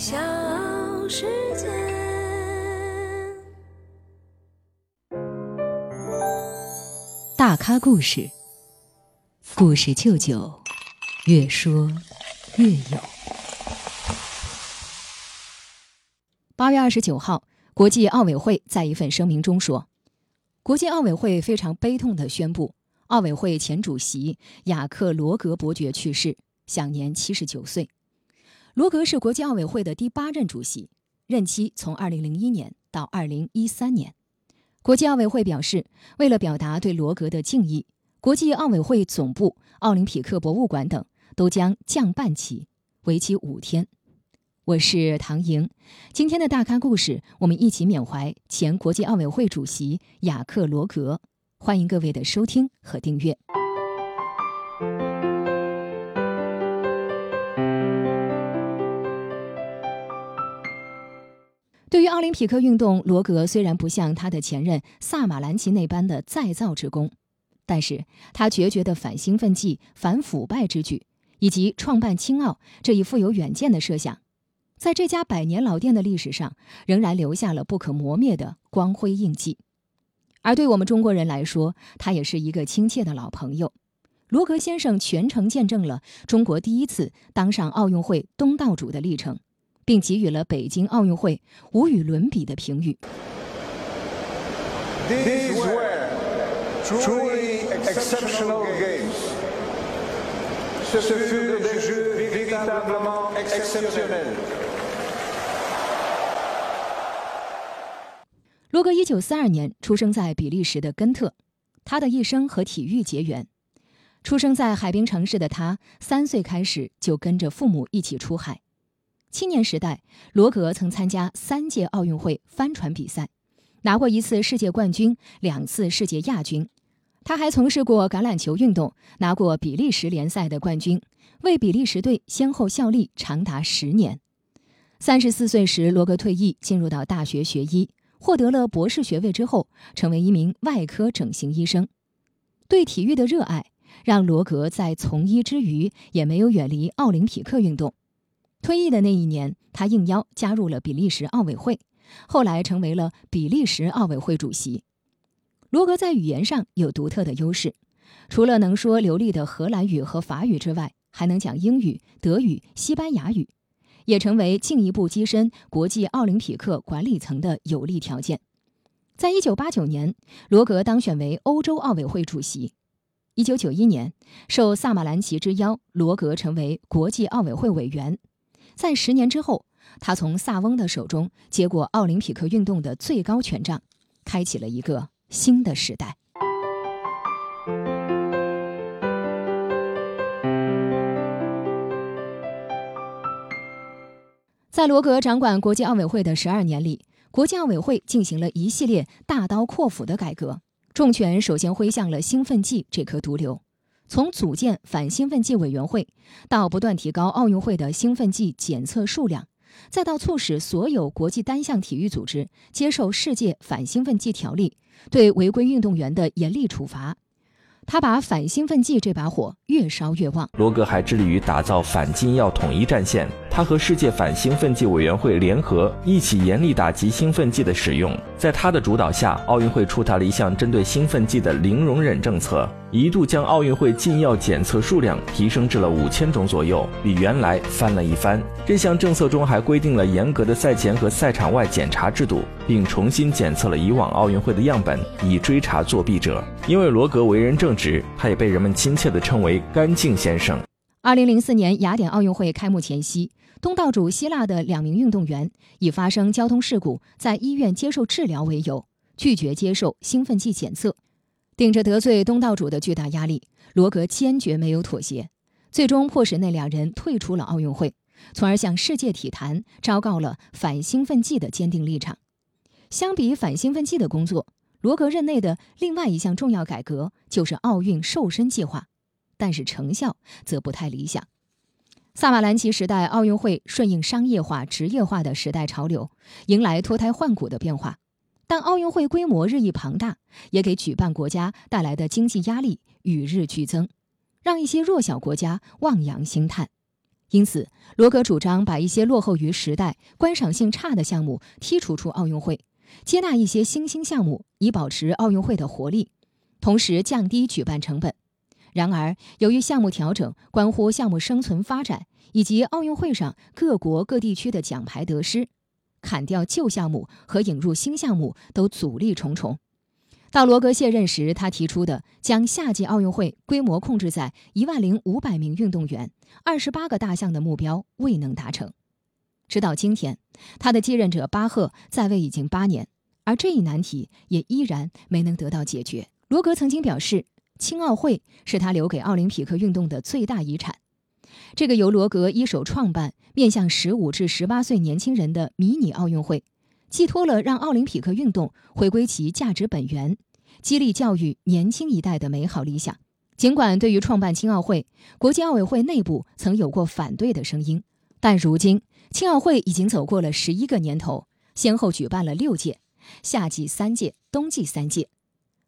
小世界。大咖故事，故事舅舅，越说越有。八月二十九号，国际奥委会在一份声明中说，国际奥委会非常悲痛的宣布，奥委会前主席雅克·罗格伯爵去世，享年七十九岁。罗格是国际奥委会的第八任主席，任期从二零零一年到二零一三年。国际奥委会表示，为了表达对罗格的敬意，国际奥委会总部、奥林匹克博物馆等都将降半旗，为期五天。我是唐莹，今天的大咖故事，我们一起缅怀前国际奥委会主席雅克·罗格。欢迎各位的收听和订阅。对于奥林匹克运动，罗格虽然不像他的前任萨马兰奇那般的再造之功，但是他决绝的反兴奋剂、反腐败之举，以及创办青奥这一富有远见的设想，在这家百年老店的历史上仍然留下了不可磨灭的光辉印记。而对我们中国人来说，他也是一个亲切的老朋友。罗格先生全程见证了中国第一次当上奥运会东道主的历程。并给予了北京奥运会无与伦比的评语。this is where truly exceptional games 罗格一九四二年出生在比利时的根特，他的一生和体育结缘。出生在海滨城市的他，三岁开始就跟着父母一起出海。青年时代，罗格曾参加三届奥运会帆船比赛，拿过一次世界冠军，两次世界亚军。他还从事过橄榄球运动，拿过比利时联赛的冠军，为比利时队先后效力长达十年。三十四岁时，罗格退役，进入到大学学医，获得了博士学位之后，成为一名外科整形医生。对体育的热爱，让罗格在从医之余，也没有远离奥林匹克运动。退役的那一年，他应邀加入了比利时奥委会，后来成为了比利时奥委会主席。罗格在语言上有独特的优势，除了能说流利的荷兰语和法语之外，还能讲英语、德语、西班牙语，也成为进一步跻身国际奥林匹克管理层的有利条件。在一九八九年，罗格当选为欧洲奥委会主席。一九九一年，受萨马兰奇之邀，罗格成为国际奥委会委员。在十年之后，他从萨翁的手中接过奥林匹克运动的最高权杖，开启了一个新的时代。在罗格掌管国际奥委会的十二年里，国际奥委会进行了一系列大刀阔斧的改革，重拳首先挥向了兴奋剂这颗毒瘤。从组建反兴奋剂委员会，到不断提高奥运会的兴奋剂检测数量，再到促使所有国际单项体育组织接受世界反兴奋剂条例，对违规运动员的严厉处罚。他把反兴奋剂这把火越烧越旺。罗格还致力于打造反禁药统一战线。他和世界反兴奋剂委员会联合，一起严厉打击兴奋剂的使用。在他的主导下，奥运会出台了一项针对兴奋剂的零容忍政策，一度将奥运会禁药检测数量提升至了五千种左右，比原来翻了一番。这项政策中还规定了严格的赛前和赛场外检查制度，并重新检测了以往奥运会的样本，以追查作弊者。因为罗格为人正直，他也被人们亲切地称为“干净先生”。二零零四年雅典奥运会开幕前夕。东道主希腊的两名运动员以发生交通事故在医院接受治疗为由，拒绝接受兴奋剂检测。顶着得罪东道主的巨大压力，罗格坚决没有妥协，最终迫使那两人退出了奥运会，从而向世界体坛昭告了反兴奋剂的坚定立场。相比反兴奋剂的工作，罗格任内的另外一项重要改革就是奥运瘦身计划，但是成效则不太理想。萨马兰奇时代奥运会顺应商业化、职业化的时代潮流，迎来脱胎换骨的变化。但奥运会规模日益庞大，也给举办国家带来的经济压力与日俱增，让一些弱小国家望洋兴叹。因此，罗格主张把一些落后于时代、观赏性差的项目剔除出奥运会，接纳一些新兴项目，以保持奥运会的活力，同时降低举办成本。然而，由于项目调整关乎项目生存发展以及奥运会上各国各地区的奖牌得失，砍掉旧项目和引入新项目都阻力重重。到罗格卸任时，他提出的将夏季奥运会规模控制在一万零五百名运动员、二十八个大项的目标未能达成。直到今天，他的继任者巴赫在位已经八年，而这一难题也依然没能得到解决。罗格曾经表示。青奥会是他留给奥林匹克运动的最大遗产。这个由罗格一手创办、面向十五至十八岁年轻人的迷你奥运会，寄托了让奥林匹克运动回归其价值本源、激励教育年轻一代的美好理想。尽管对于创办青奥会，国际奥委会内部曾有过反对的声音，但如今青奥会已经走过了十一个年头，先后举办了六届，夏季三届，冬季三届。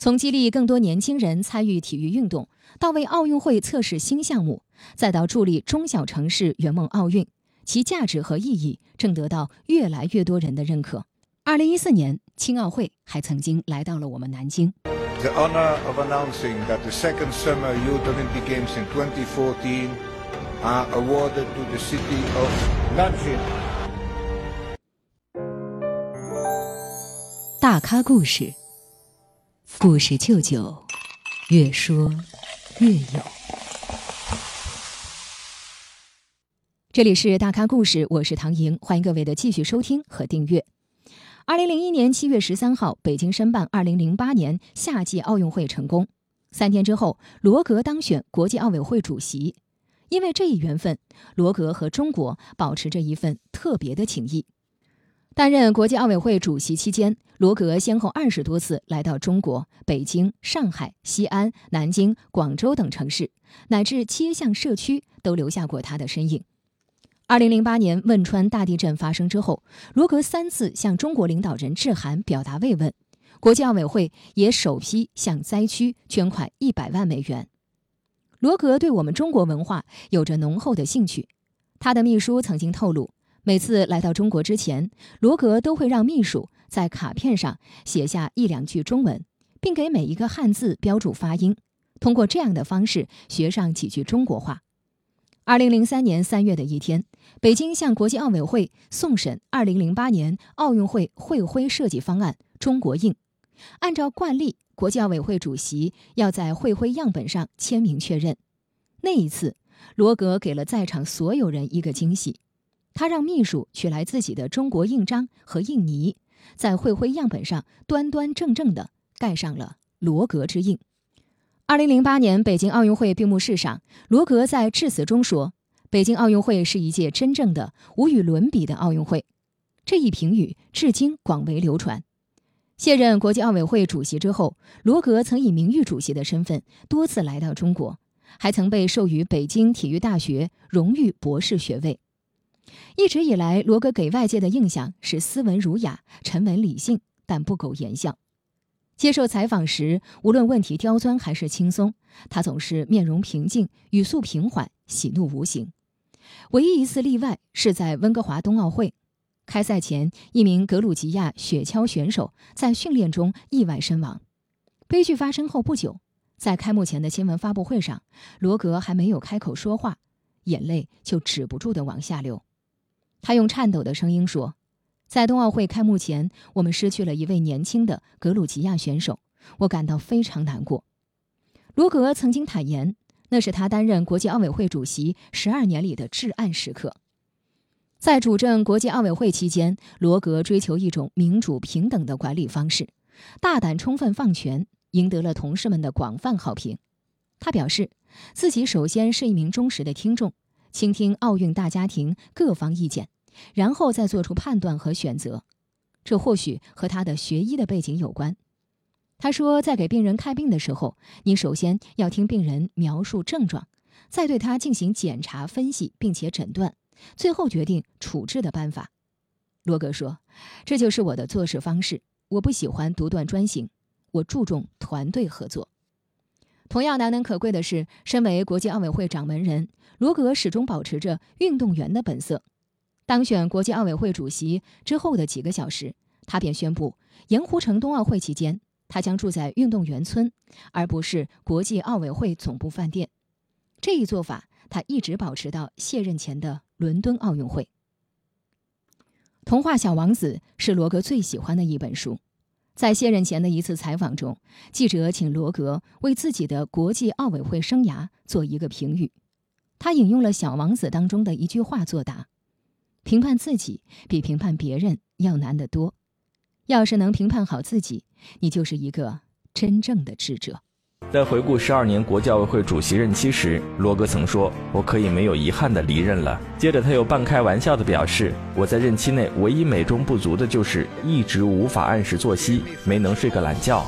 从激励更多年轻人参与体育运动，到为奥运会测试新项目，再到助力中小城市圆梦奥运，其价值和意义正得到越来越多人的认可。二零一四年，青奥会还曾经来到了我们南京。The honor of announcing that the second summer Youth Olympic Games in 2014 are awarded to the city of Nanjing。大咖故事。故事舅舅，越说越有。这里是大咖故事，我是唐莹，欢迎各位的继续收听和订阅。二零零一年七月十三号，北京申办二零零八年夏季奥运会成功。三天之后，罗格当选国际奥委会主席。因为这一缘分，罗格和中国保持着一份特别的情谊。担任国际奥委会主席期间，罗格先后二十多次来到中国北京、上海、西安、南京、广州等城市，乃至街巷社区都留下过他的身影。二零零八年汶川大地震发生之后，罗格三次向中国领导人致函表达慰问，国际奥委会也首批向灾区捐款一百万美元。罗格对我们中国文化有着浓厚的兴趣，他的秘书曾经透露。每次来到中国之前，罗格都会让秘书在卡片上写下一两句中文，并给每一个汉字标注发音，通过这样的方式学上几句中国话。二零零三年三月的一天，北京向国际奥委会送审二零零八年奥运会会徽设计方案“中国印”。按照惯例，国际奥委会主席要在会徽样本上签名确认。那一次，罗格给了在场所有人一个惊喜。他让秘书取来自己的中国印章和印泥，在会徽样本上端端正正地盖上了罗格之印。二零零八年北京奥运会闭幕式上，罗格在致辞中说：“北京奥运会是一届真正的无与伦比的奥运会。”这一评语至今广为流传。卸任国际奥委会主席之后，罗格曾以名誉主席的身份多次来到中国，还曾被授予北京体育大学荣誉博士学位。一直以来，罗格给外界的印象是斯文儒雅、沉稳理性，但不苟言笑。接受采访时，无论问题刁钻还是轻松，他总是面容平静、语速平缓、喜怒无形。唯一一次例外是在温哥华冬奥会开赛前，一名格鲁吉亚雪橇选手在训练中意外身亡。悲剧发生后不久，在开幕前的新闻发布会上，罗格还没有开口说话，眼泪就止不住地往下流。他用颤抖的声音说：“在冬奥会开幕前，我们失去了一位年轻的格鲁吉亚选手，我感到非常难过。”罗格曾经坦言，那是他担任国际奥委会主席十二年里的至暗时刻。在主政国际奥委会期间，罗格追求一种民主平等的管理方式，大胆充分放权，赢得了同事们的广泛好评。他表示，自己首先是一名忠实的听众。倾听奥运大家庭各方意见，然后再做出判断和选择，这或许和他的学医的背景有关。他说，在给病人看病的时候，你首先要听病人描述症状，再对他进行检查分析，并且诊断，最后决定处置的办法。罗格说：“这就是我的做事方式。我不喜欢独断专行，我注重团队合作。”同样难能可贵的是，身为国际奥委会掌门人，罗格始终保持着运动员的本色。当选国际奥委会主席之后的几个小时，他便宣布，盐湖城冬奥会期间，他将住在运动员村，而不是国际奥委会总部饭店。这一做法，他一直保持到卸任前的伦敦奥运会。童话《小王子》是罗格最喜欢的一本书。在卸任前的一次采访中，记者请罗格为自己的国际奥委会生涯做一个评语。他引用了《小王子》当中的一句话作答：“评判自己比评判别人要难得多。要是能评判好自己，你就是一个真正的智者。”在回顾十二年国教委会主席任期时，罗格曾说：“我可以没有遗憾地离任了。”接着，他又半开玩笑地表示：“我在任期内唯一美中不足的就是一直无法按时作息，没能睡个懒觉。”